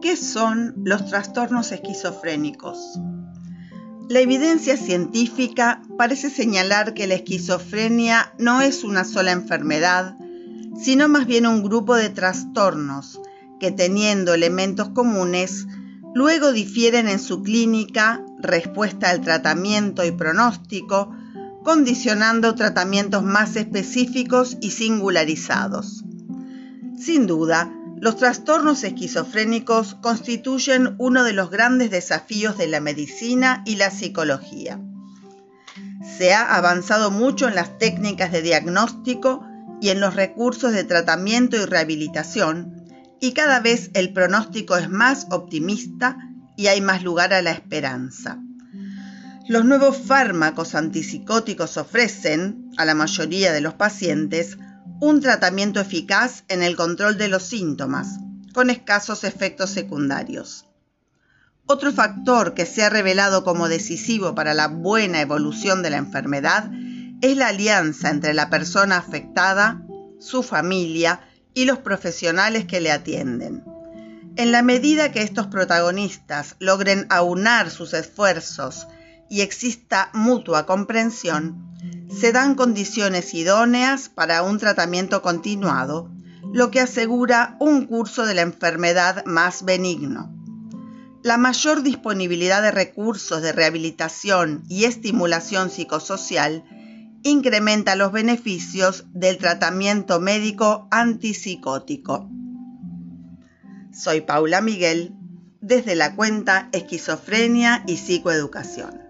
¿Qué son los trastornos esquizofrénicos? La evidencia científica parece señalar que la esquizofrenia no es una sola enfermedad, sino más bien un grupo de trastornos que teniendo elementos comunes, luego difieren en su clínica, respuesta al tratamiento y pronóstico, condicionando tratamientos más específicos y singularizados. Sin duda, los trastornos esquizofrénicos constituyen uno de los grandes desafíos de la medicina y la psicología. Se ha avanzado mucho en las técnicas de diagnóstico y en los recursos de tratamiento y rehabilitación, y cada vez el pronóstico es más optimista y hay más lugar a la esperanza. Los nuevos fármacos antipsicóticos ofrecen, a la mayoría de los pacientes, un tratamiento eficaz en el control de los síntomas, con escasos efectos secundarios. Otro factor que se ha revelado como decisivo para la buena evolución de la enfermedad es la alianza entre la persona afectada, su familia y los profesionales que le atienden. En la medida que estos protagonistas logren aunar sus esfuerzos y exista mutua comprensión, se dan condiciones idóneas para un tratamiento continuado, lo que asegura un curso de la enfermedad más benigno. La mayor disponibilidad de recursos de rehabilitación y estimulación psicosocial incrementa los beneficios del tratamiento médico antipsicótico. Soy Paula Miguel, desde la cuenta Esquizofrenia y Psicoeducación.